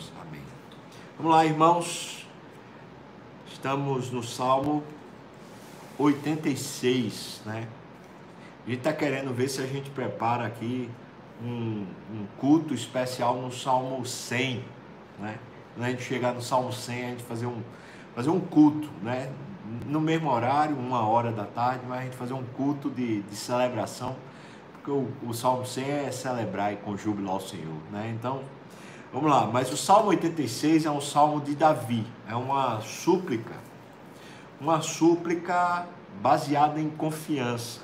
Deus. Amém. Vamos lá, irmãos. Estamos no Salmo 86, né? A gente está querendo ver se a gente prepara aqui um, um, culto especial no Salmo 100, né? Quando a gente chegar no Salmo 100, a gente fazer um, fazer um culto, né? No mesmo horário, uma hora da tarde, mas a gente fazer um culto de, de celebração, porque o, o Salmo 100 é celebrar e com júbilo ao Senhor, né? Então, Vamos lá, mas o Salmo 86 é um salmo de Davi, é uma súplica, uma súplica baseada em confiança.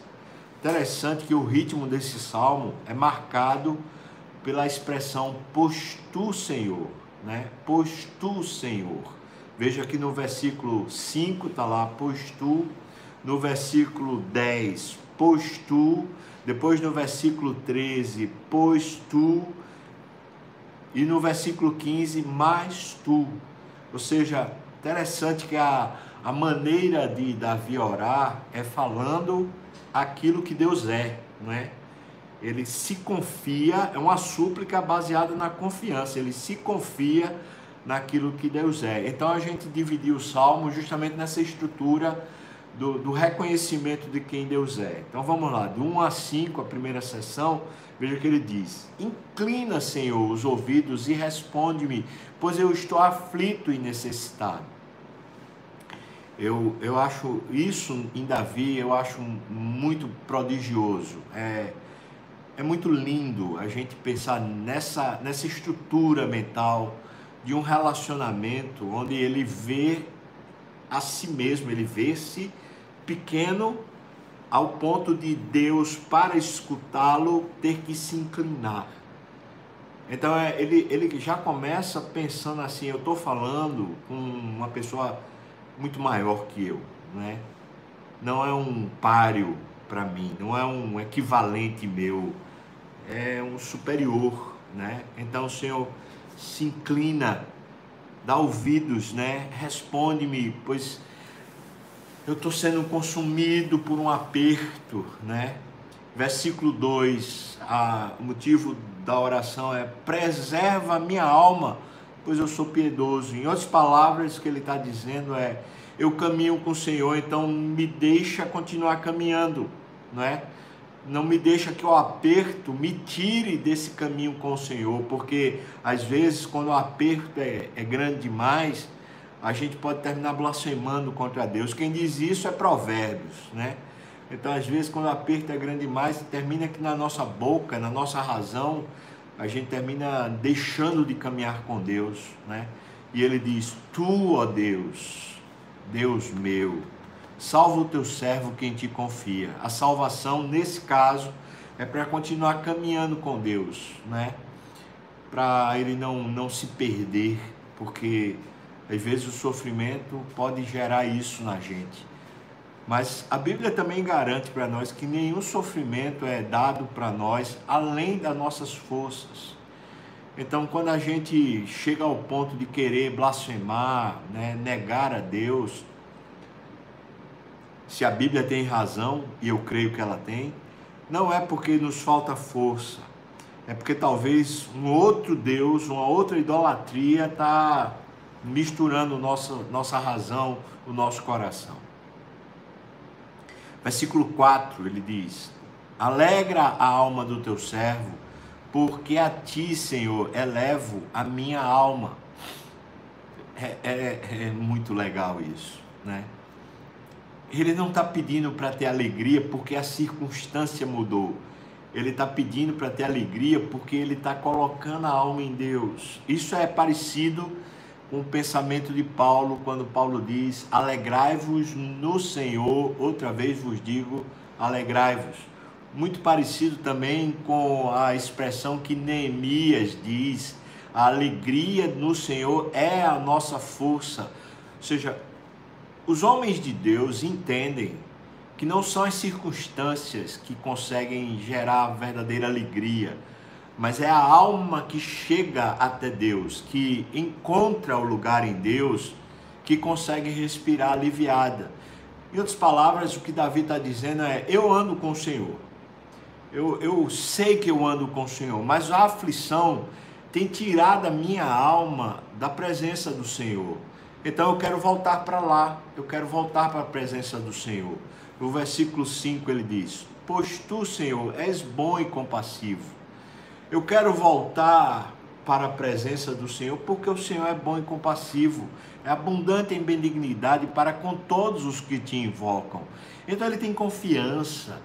Interessante que o ritmo desse salmo é marcado pela expressão pois tu, Senhor, né? Pois tu, Senhor. Veja que no versículo 5 está lá, pois tu, no versículo 10, pois tu, depois no versículo 13, pois tu, e no versículo 15, mais tu. Ou seja, interessante que a, a maneira de Davi orar é falando aquilo que Deus é, não é? Ele se confia, é uma súplica baseada na confiança, ele se confia naquilo que Deus é. Então a gente dividiu o salmo justamente nessa estrutura do, do, reconhecimento de quem Deus é. Então vamos lá, de 1 a 5, a primeira sessão, veja o que ele diz: Inclina, Senhor, os ouvidos e responde-me, pois eu estou aflito e necessitado. Eu, eu acho isso em Davi, eu acho muito prodigioso. É, é muito lindo a gente pensar nessa, nessa estrutura mental de um relacionamento onde ele vê a si mesmo, ele vê-se pequeno ao ponto de Deus, para escutá-lo, ter que se inclinar. Então é, ele, ele já começa pensando assim: eu estou falando com uma pessoa muito maior que eu, né? não é um páreo para mim, não é um equivalente meu, é um superior. Né? Então o Senhor se inclina, dá ouvidos, né? responde-me, pois eu estou sendo consumido por um aperto, né? Versículo 2, a, o motivo da oração é: preserva a minha alma, pois eu sou piedoso. Em outras palavras, o que ele está dizendo é: eu caminho com o Senhor, então me deixa continuar caminhando, não é? Não me deixa que o aperto me tire desse caminho com o Senhor, porque às vezes, quando o aperto é, é grande demais, a gente pode terminar blasfemando contra Deus. Quem diz isso é Provérbios, né? Então, às vezes, quando o aperto é grande demais, termina que na nossa boca, na nossa razão, a gente termina deixando de caminhar com Deus, né? E ele diz: Tu, ó Deus, Deus meu, salva o teu servo quem te confia. A salvação, nesse caso, é para continuar caminhando com Deus, né? Para ele não, não se perder, porque às vezes o sofrimento pode gerar isso na gente. Mas a Bíblia também garante para nós que nenhum sofrimento é dado para nós além das nossas forças. Então, quando a gente chega ao ponto de querer blasfemar, né, negar a Deus, se a Bíblia tem razão, e eu creio que ela tem, não é porque nos falta força, é porque talvez um outro Deus, uma outra idolatria está misturando nossa, nossa razão, o nosso coração. Versículo 4 ele diz: Alegra a alma do teu servo, porque a ti, Senhor, elevo a minha alma. É, é, é muito legal isso, né? Ele não está pedindo para ter alegria porque a circunstância mudou. Ele está pedindo para ter alegria porque ele está colocando a alma em Deus. Isso é parecido com o pensamento de Paulo, quando Paulo diz: Alegrai-vos no Senhor, outra vez vos digo, alegrai-vos. Muito parecido também com a expressão que Neemias diz: a alegria no Senhor é a nossa força. Ou seja, os homens de Deus entendem que não são as circunstâncias que conseguem gerar a verdadeira alegria mas é a alma que chega até Deus, que encontra o lugar em Deus, que consegue respirar aliviada. Em outras palavras, o que Davi está dizendo é: eu ando com o Senhor. Eu, eu sei que eu ando com o Senhor, mas a aflição tem tirado a minha alma da presença do Senhor. Então eu quero voltar para lá, eu quero voltar para a presença do Senhor. No versículo 5 ele diz: Pois tu, Senhor, és bom e compassivo. Eu quero voltar para a presença do Senhor, porque o Senhor é bom e compassivo, é abundante em benignidade para com todos os que te invocam. Então ele tem confiança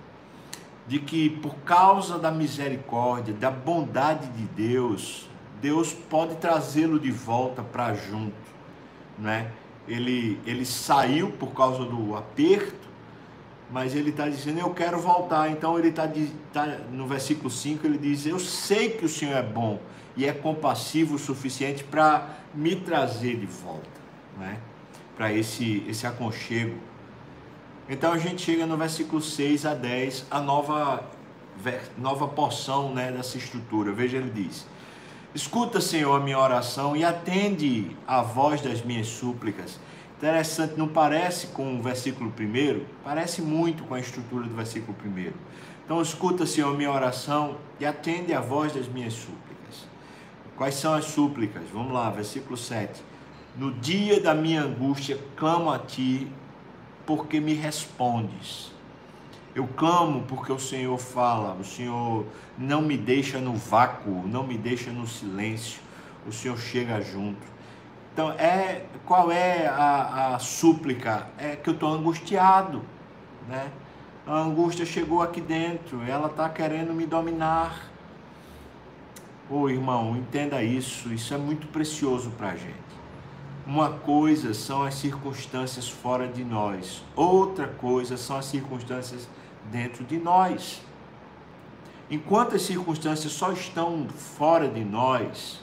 de que por causa da misericórdia, da bondade de Deus, Deus pode trazê-lo de volta para junto, né? Ele ele saiu por causa do aperto, mas ele está dizendo eu quero voltar. Então ele está tá, no versículo 5 ele diz eu sei que o Senhor é bom e é compassivo o suficiente para me trazer de volta, né? Para esse esse aconchego então a gente chega no versículo 6 a 10, a nova, nova porção né, dessa estrutura. Veja, ele diz: Escuta, Senhor, a minha oração e atende a voz das minhas súplicas. Interessante, não parece com o versículo 1? Parece muito com a estrutura do versículo 1. Então, escuta, Senhor, minha oração e atende a voz das minhas súplicas. Quais são as súplicas? Vamos lá, versículo 7. No dia da minha angústia, clamo a ti porque me respondes. Eu clamo porque o Senhor fala, o Senhor não me deixa no vácuo, não me deixa no silêncio, o Senhor chega junto. Então, é, qual é a, a súplica? É que eu estou angustiado, né? A angústia chegou aqui dentro, ela está querendo me dominar. Ô irmão, entenda isso, isso é muito precioso para a gente. Uma coisa são as circunstâncias fora de nós, outra coisa são as circunstâncias dentro de nós. Enquanto as circunstâncias só estão fora de nós,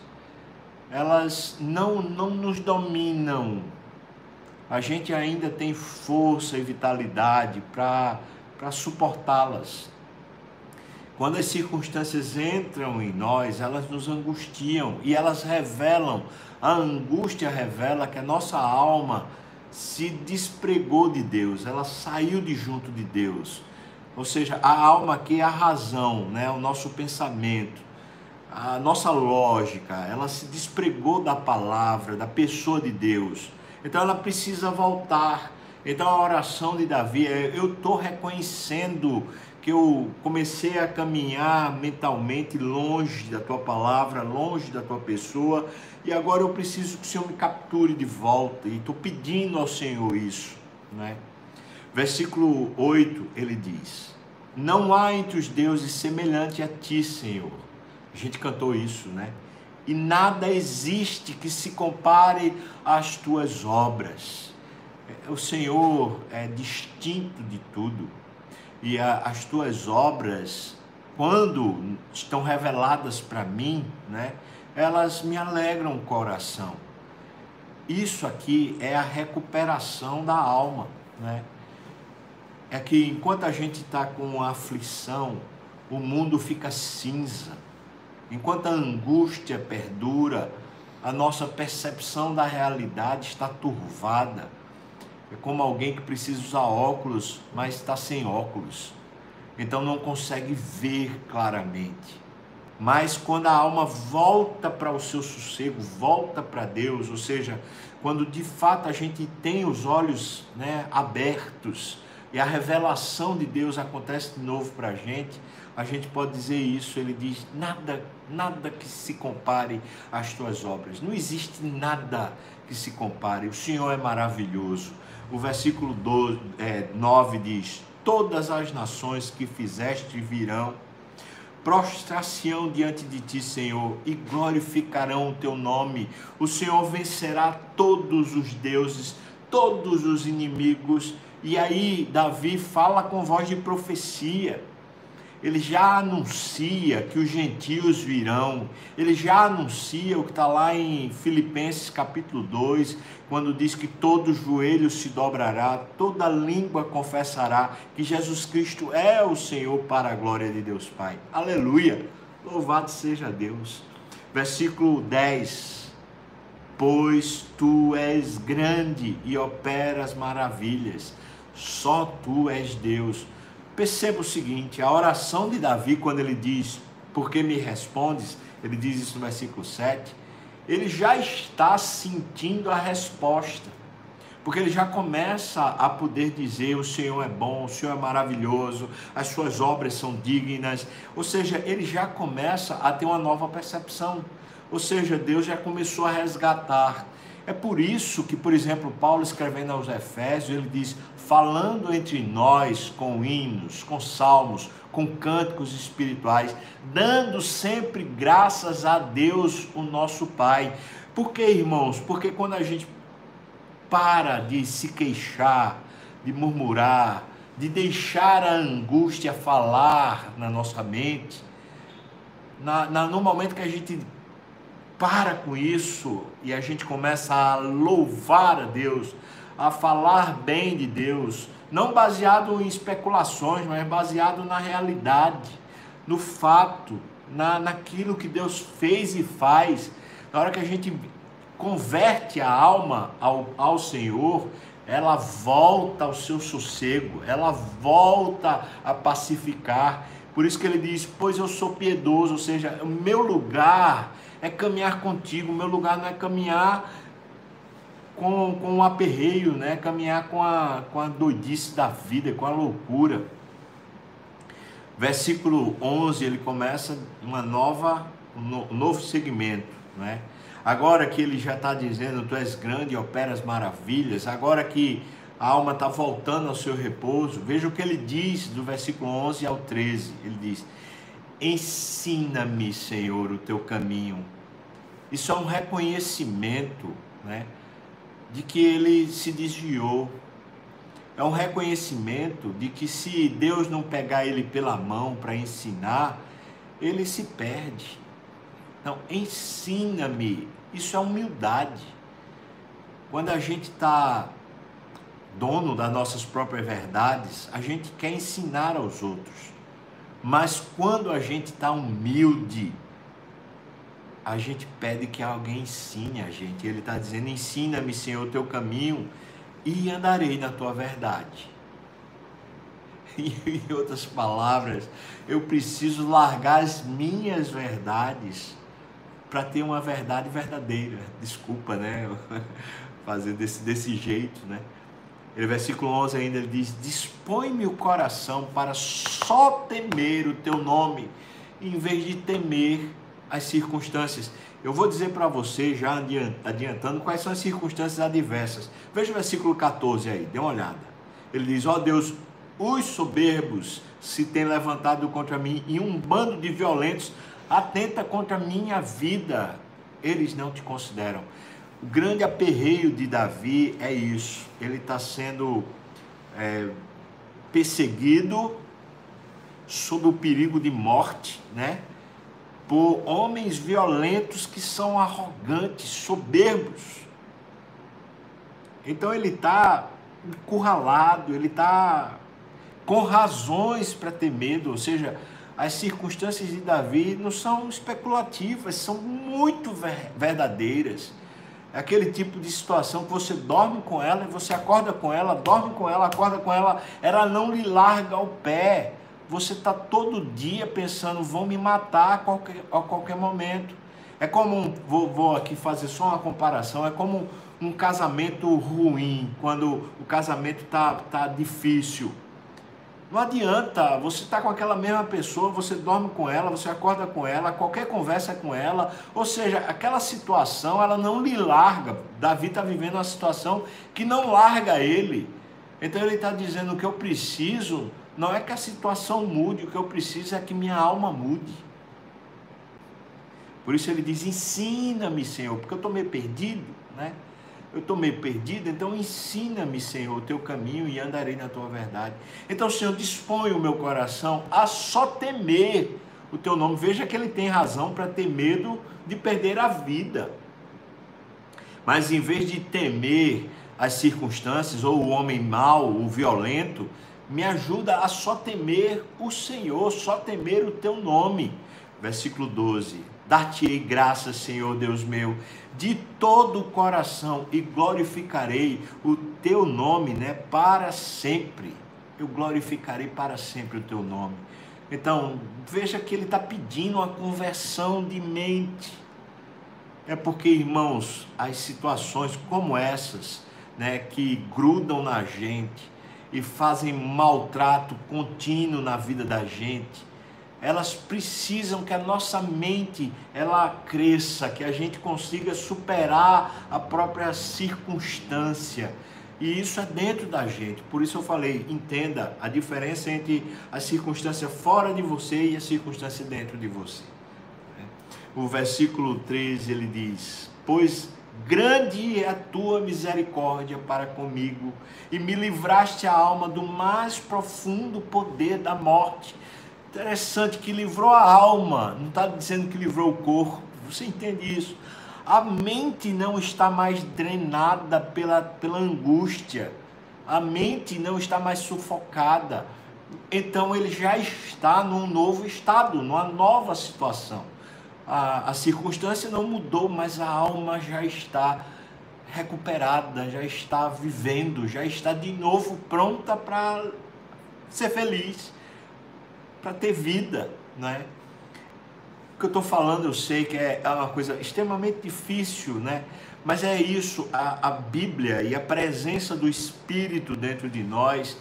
elas não, não nos dominam. A gente ainda tem força e vitalidade para suportá-las. Quando as circunstâncias entram em nós, elas nos angustiam e elas revelam a angústia revela que a nossa alma se despregou de Deus, ela saiu de junto de Deus. Ou seja, a alma aqui é a razão, né? o nosso pensamento, a nossa lógica, ela se despregou da palavra, da pessoa de Deus. Então ela precisa voltar. Então a oração de Davi é: eu estou reconhecendo que eu comecei a caminhar mentalmente longe da tua palavra, longe da tua pessoa, e agora eu preciso que o Senhor me capture de volta, e estou pedindo ao Senhor isso. Né? Versículo 8 ele diz: Não há entre os deuses semelhante a ti, Senhor. A gente cantou isso, né? E nada existe que se compare às tuas obras. O Senhor é distinto de tudo e a, as tuas obras, quando estão reveladas para mim, né, elas me alegram o coração. Isso aqui é a recuperação da alma, né? É que enquanto a gente está com aflição, o mundo fica cinza. Enquanto a angústia perdura, a nossa percepção da realidade está turvada é como alguém que precisa usar óculos, mas está sem óculos. Então não consegue ver claramente. Mas quando a alma volta para o seu sossego, volta para Deus, ou seja, quando de fato a gente tem os olhos né, abertos e a revelação de Deus acontece de novo para a gente, a gente pode dizer isso. Ele diz: nada, nada que se compare às tuas obras. Não existe nada que se compare. O Senhor é maravilhoso o versículo 12, é, 9 diz: Todas as nações que fizeste virão, prostrar-se-ão diante de ti, Senhor, e glorificarão o teu nome. O Senhor vencerá todos os deuses, todos os inimigos. E aí, Davi fala com voz de profecia ele já anuncia que os gentios virão, ele já anuncia o que está lá em Filipenses capítulo 2, quando diz que todo joelho se dobrará, toda língua confessará que Jesus Cristo é o Senhor para a glória de Deus Pai. Aleluia! Louvado seja Deus. Versículo 10. Pois tu és grande e operas maravilhas, só tu és Deus Perceba o seguinte: a oração de Davi, quando ele diz, porque me respondes, ele diz isso no versículo 7, ele já está sentindo a resposta. Porque ele já começa a poder dizer: o Senhor é bom, o Senhor é maravilhoso, as suas obras são dignas. Ou seja, ele já começa a ter uma nova percepção. Ou seja, Deus já começou a resgatar. É por isso que, por exemplo, Paulo escrevendo aos Efésios, ele diz: falando entre nós com hinos, com salmos, com cânticos espirituais, dando sempre graças a Deus, o nosso Pai. Por que, irmãos? Porque quando a gente para de se queixar, de murmurar, de deixar a angústia falar na nossa mente, na, na, no momento que a gente para com isso e a gente começa a louvar a Deus, a falar bem de Deus, não baseado em especulações, mas baseado na realidade, no fato, na, naquilo que Deus fez e faz. Na hora que a gente converte a alma ao, ao Senhor, ela volta ao seu sossego, ela volta a pacificar. Por isso que ele diz: Pois eu sou piedoso, ou seja, o meu lugar é caminhar contigo, o meu lugar não é caminhar com, com um aperreio, né? caminhar com a, com a doidice da vida, com a loucura. Versículo 11, ele começa uma nova, um novo segmento, né? Agora que ele já está dizendo, tu és grande e operas maravilhas, agora que a alma está voltando ao seu repouso, veja o que ele diz do versículo 11 ao 13. Ele diz: Ensina-me, Senhor, o teu caminho. Isso é um reconhecimento né, de que ele se desviou. É um reconhecimento de que se Deus não pegar ele pela mão para ensinar, ele se perde. Então, ensina-me. Isso é humildade. Quando a gente está dono das nossas próprias verdades, a gente quer ensinar aos outros. Mas quando a gente está humilde, a gente pede que alguém ensine a gente. Ele está dizendo: ensina-me, Senhor, o teu caminho e andarei na tua verdade. Em outras palavras, eu preciso largar as minhas verdades para ter uma verdade verdadeira. Desculpa, né? Fazer desse, desse jeito, né? Ele, versículo 11 ainda ele diz: Dispõe-me o coração para só temer o teu nome, em vez de temer as circunstâncias. Eu vou dizer para você, já adiantando, quais são as circunstâncias adversas. Veja o versículo 14 aí, dê uma olhada. Ele diz: Ó oh Deus, os soberbos se têm levantado contra mim e um bando de violentos atenta contra a minha vida. Eles não te consideram. O grande aperreio de Davi é isso. Ele está sendo é, perseguido sob o perigo de morte, né? Por homens violentos que são arrogantes, soberbos. Então ele está encurralado, ele está com razões para ter medo, ou seja, as circunstâncias de Davi não são especulativas, são muito verdadeiras. É aquele tipo de situação que você dorme com ela e você acorda com ela, dorme com ela, acorda com ela, ela não lhe larga o pé. Você está todo dia pensando, vão me matar a qualquer, a qualquer momento. É como, vou, vou aqui fazer só uma comparação, é como um, casamento ruim, quando o casamento está tá difícil não adianta, você está com aquela mesma pessoa, você dorme com ela, você acorda com ela, qualquer conversa é com ela, ou seja, aquela situação ela não lhe larga. Davi está vivendo uma situação que não larga ele. Então ele está dizendo: o que eu preciso não é que a situação mude, o que eu preciso é que minha alma mude. Por isso ele diz: ensina-me, Senhor, porque eu estou meio perdido, né? Eu estou meio perdido, então ensina-me, Senhor, o teu caminho e andarei na tua verdade. Então, Senhor, dispõe o meu coração a só temer o teu nome. Veja que ele tem razão para ter medo de perder a vida. Mas em vez de temer as circunstâncias ou o homem mau, o violento, me ajuda a só temer o Senhor, só temer o teu nome. Versículo 12. Dar-te-ei graças, Senhor Deus meu, de todo o coração e glorificarei o teu nome, né, para sempre. Eu glorificarei para sempre o teu nome. Então, veja que ele está pedindo uma conversão de mente. É porque, irmãos, as situações como essas, né, que grudam na gente e fazem maltrato contínuo na vida da gente, elas precisam que a nossa mente ela cresça, que a gente consiga superar a própria circunstância. E isso é dentro da gente. Por isso eu falei, entenda a diferença entre a circunstância fora de você e a circunstância dentro de você. O versículo 13 ele diz: Pois grande é a tua misericórdia para comigo, e me livraste a alma do mais profundo poder da morte Interessante que livrou a alma, não está dizendo que livrou o corpo. Você entende isso? A mente não está mais drenada pela, pela angústia, a mente não está mais sufocada. Então ele já está num novo estado, numa nova situação. A, a circunstância não mudou, mas a alma já está recuperada, já está vivendo, já está de novo pronta para ser feliz para ter vida, né? O que eu estou falando, eu sei que é, é uma coisa extremamente difícil, né? Mas é isso, a, a Bíblia e a presença do Espírito dentro de nós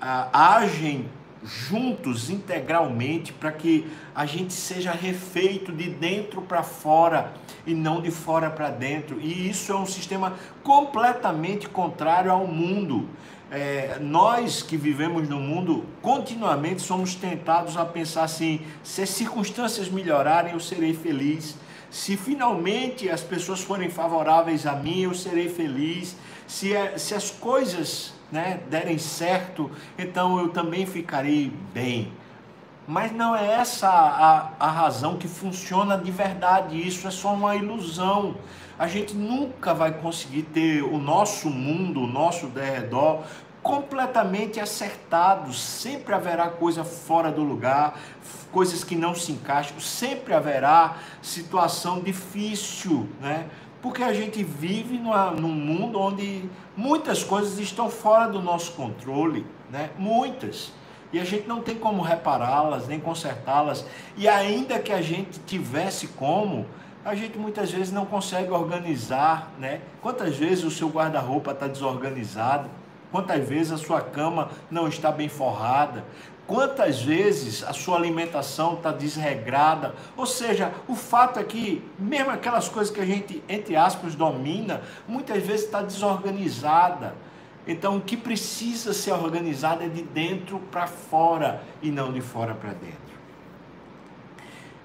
a, agem juntos integralmente para que a gente seja refeito de dentro para fora e não de fora para dentro. E isso é um sistema completamente contrário ao mundo é, nós que vivemos no mundo continuamente somos tentados a pensar assim: se as circunstâncias melhorarem, eu serei feliz. Se finalmente as pessoas forem favoráveis a mim, eu serei feliz. Se, se as coisas né, derem certo, então eu também ficarei bem. Mas não é essa a, a razão que funciona de verdade, isso é só uma ilusão a gente nunca vai conseguir ter o nosso mundo, o nosso derredor completamente acertado. Sempre haverá coisa fora do lugar, coisas que não se encaixam, sempre haverá situação difícil, né? Porque a gente vive numa, num mundo onde muitas coisas estão fora do nosso controle, né? Muitas. E a gente não tem como repará-las, nem consertá-las. E ainda que a gente tivesse como, a gente muitas vezes não consegue organizar, né? Quantas vezes o seu guarda-roupa está desorganizado? Quantas vezes a sua cama não está bem forrada? Quantas vezes a sua alimentação está desregrada? Ou seja, o fato é que, mesmo aquelas coisas que a gente, entre aspas, domina, muitas vezes está desorganizada. Então, o que precisa ser organizado é de dentro para fora e não de fora para dentro.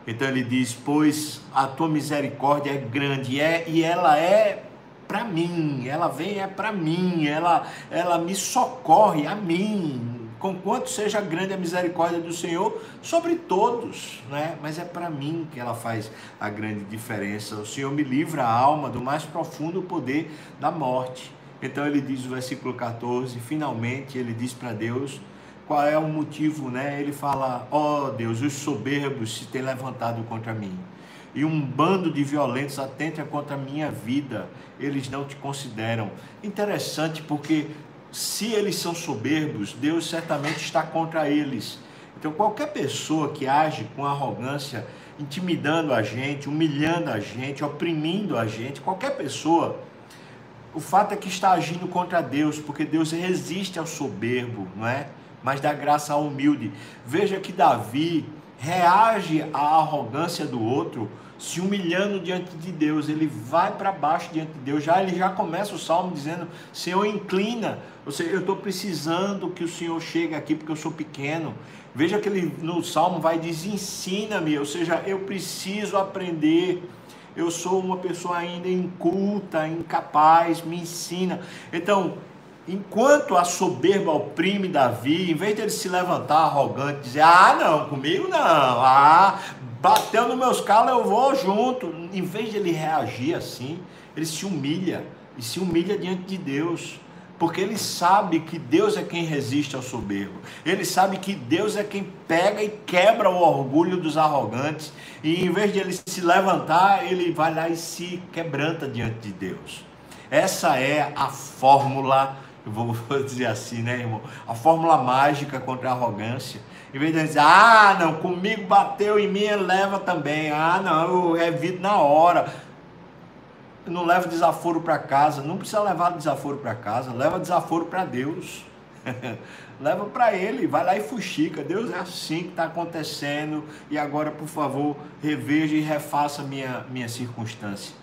Então ele diz: Pois a tua misericórdia é grande é, e ela é para mim, ela vem é para mim, ela, ela me socorre a mim. Com quanto seja grande a misericórdia do Senhor sobre todos, né? Mas é para mim que ela faz a grande diferença. O Senhor me livra a alma do mais profundo poder da morte. Então ele diz no versículo 14, finalmente ele diz para Deus: qual é o motivo, né? Ele fala: "Ó oh, Deus, os soberbos se têm levantado contra mim, e um bando de violentos atenta contra a minha vida, eles não te consideram". Interessante porque se eles são soberbos, Deus certamente está contra eles. Então qualquer pessoa que age com arrogância, intimidando a gente, humilhando a gente, oprimindo a gente, qualquer pessoa, o fato é que está agindo contra Deus, porque Deus resiste ao soberbo, não é? mas dá graça ao humilde. Veja que Davi reage à arrogância do outro, se humilhando diante de Deus. Ele vai para baixo diante de Deus. Já ele já começa o salmo dizendo: Senhor, inclina. Ou seja, eu estou precisando que o Senhor chegue aqui porque eu sou pequeno. Veja que ele no salmo vai dizer: ensina-me. Ou seja, eu preciso aprender. Eu sou uma pessoa ainda inculta, incapaz, me ensina. Então, enquanto a soberba oprime Davi, em vez de ele se levantar arrogante, dizer: Ah, não, comigo não, ah, bateu nos meus calos, eu vou junto. Em vez de ele reagir assim, ele se humilha e se humilha diante de Deus. Porque ele sabe que Deus é quem resiste ao soberbo. Ele sabe que Deus é quem pega e quebra o orgulho dos arrogantes. E em vez de ele se levantar, ele vai lá e se quebranta diante de Deus. Essa é a fórmula eu vou, vou dizer assim, né, irmão? A fórmula mágica contra a arrogância. Em vez de dizer, ah, não, comigo bateu em mim, leva também. Ah, não, eu evito na hora. Eu não levo desaforo para casa. Não precisa levar desaforo para casa, leva desaforo para Deus. leva para ele, vai lá e fuxica. Deus é assim que está acontecendo. E agora, por favor, reveja e refaça minha, minha circunstância.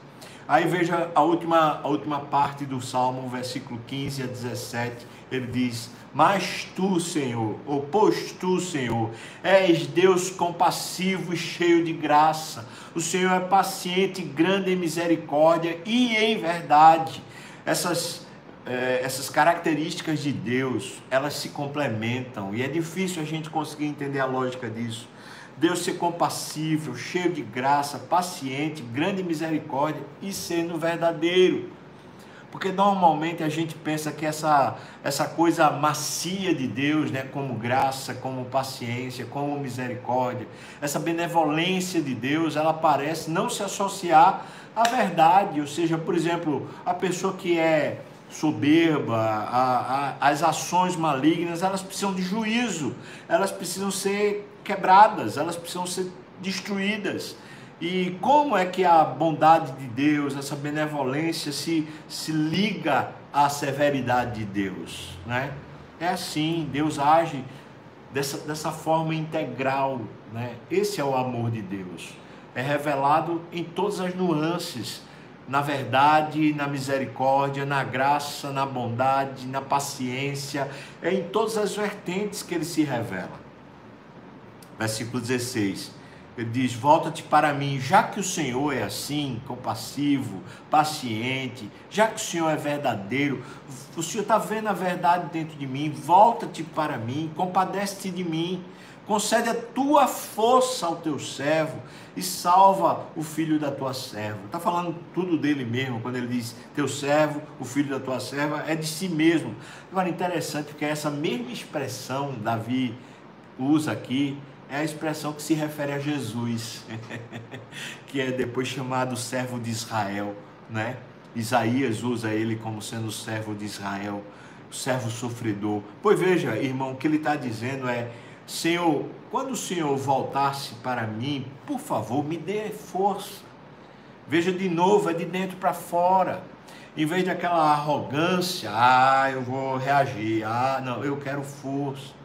Aí veja a última, a última parte do Salmo, versículo 15 a 17. Ele diz: Mas tu, Senhor, ou pois tu, Senhor, és Deus compassivo e cheio de graça. O Senhor é paciente, grande em misericórdia e em verdade. Essas é, essas características de Deus, elas se complementam e é difícil a gente conseguir entender a lógica disso. Deus ser compassível, cheio de graça, paciente, grande misericórdia e sendo verdadeiro. Porque normalmente a gente pensa que essa, essa coisa macia de Deus, né, como graça, como paciência, como misericórdia, essa benevolência de Deus, ela parece não se associar à verdade. Ou seja, por exemplo, a pessoa que é soberba, a, a, as ações malignas, elas precisam de juízo, elas precisam ser quebradas, elas precisam ser destruídas. E como é que a bondade de Deus, essa benevolência se, se liga à severidade de Deus? Né? É assim, Deus age dessa, dessa forma integral. Né? Esse é o amor de Deus. É revelado em todas as nuances na verdade, na misericórdia, na graça, na bondade, na paciência, é em todas as vertentes que ele se revela. Versículo 16. Ele diz: Volta-te para mim, já que o Senhor é assim, compassivo, paciente, já que o Senhor é verdadeiro, o Senhor está vendo a verdade dentro de mim, volta-te para mim, compadece-te de mim concede a tua força ao teu servo e salva o filho da tua serva. Está falando tudo dele mesmo, quando ele diz teu servo, o filho da tua serva, é de si mesmo. Agora, interessante porque essa mesma expressão Davi usa aqui é a expressão que se refere a Jesus, que é depois chamado servo de Israel, né? Isaías usa ele como sendo servo de Israel, servo sofredor. Pois veja, irmão, o que ele está dizendo é Senhor, quando o Senhor voltar-se para mim, por favor, me dê força. Veja de novo, é de dentro para fora. Em vez daquela arrogância, ah, eu vou reagir, ah, não, eu quero força.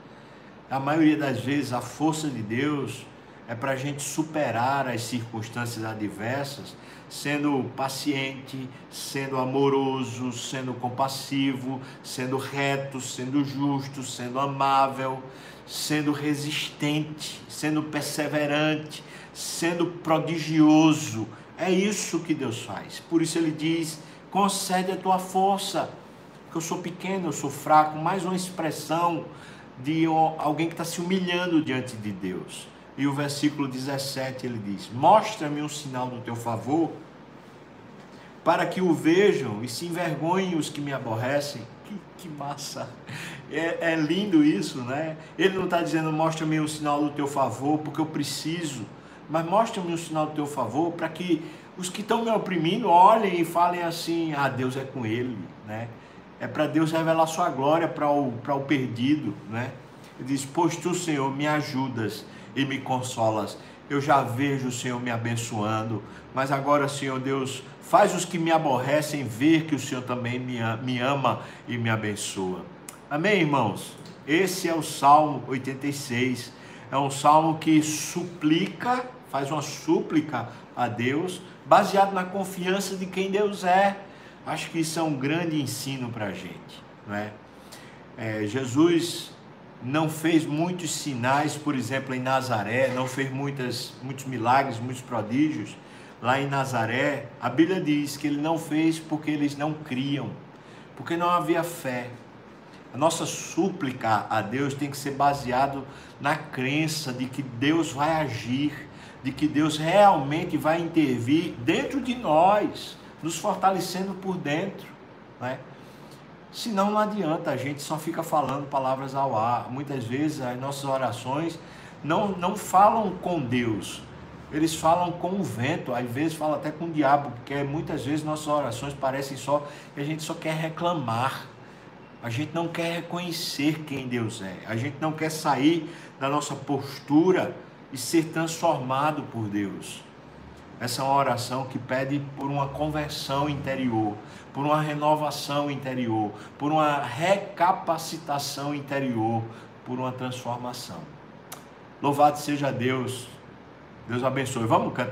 A maioria das vezes, a força de Deus é para a gente superar as circunstâncias adversas, sendo paciente, sendo amoroso, sendo compassivo, sendo reto, sendo justo, sendo amável, sendo resistente, sendo perseverante, sendo prodigioso. É isso que Deus faz. Por isso ele diz: concede a tua força, porque eu sou pequeno, eu sou fraco. Mais uma expressão de alguém que está se humilhando diante de Deus. E o versículo 17 ele diz: Mostra-me um sinal do teu favor, para que o vejam e se envergonhem os que me aborrecem. Que, que massa! É, é lindo isso, né? Ele não está dizendo, mostra-me um sinal do teu favor, porque eu preciso, mas mostra-me um sinal do teu favor para que os que estão me oprimindo olhem e falem assim: ah, Deus é com ele, né? É para Deus revelar sua glória para o, o perdido, né? Ele diz: Pois tu, Senhor, me ajudas e me consolas. Eu já vejo o Senhor me abençoando, mas agora, Senhor Deus, faz os que me aborrecem ver que o Senhor também me ama e me abençoa. Amém, irmãos? Esse é o Salmo 86. É um salmo que suplica, faz uma súplica a Deus, baseado na confiança de quem Deus é. Acho que isso é um grande ensino para a gente, não é? é? Jesus não fez muitos sinais, por exemplo, em Nazaré, não fez muitas, muitos milagres, muitos prodígios lá em Nazaré. A Bíblia diz que ele não fez porque eles não criam, porque não havia fé. A nossa súplica a Deus tem que ser baseado na crença de que Deus vai agir, de que Deus realmente vai intervir dentro de nós, nos fortalecendo por dentro, né? Senão não adianta, a gente só fica falando palavras ao ar. Muitas vezes as nossas orações não, não falam com Deus, eles falam com o vento, às vezes falam até com o diabo, porque muitas vezes nossas orações parecem só que a gente só quer reclamar A gente não quer reconhecer quem Deus é. A gente não quer sair da nossa postura e ser transformado por Deus. Essa é uma oração que pede por uma conversão interior, por uma renovação interior, por uma recapacitação interior, por uma transformação. Louvado seja Deus. Deus abençoe. Vamos cantar.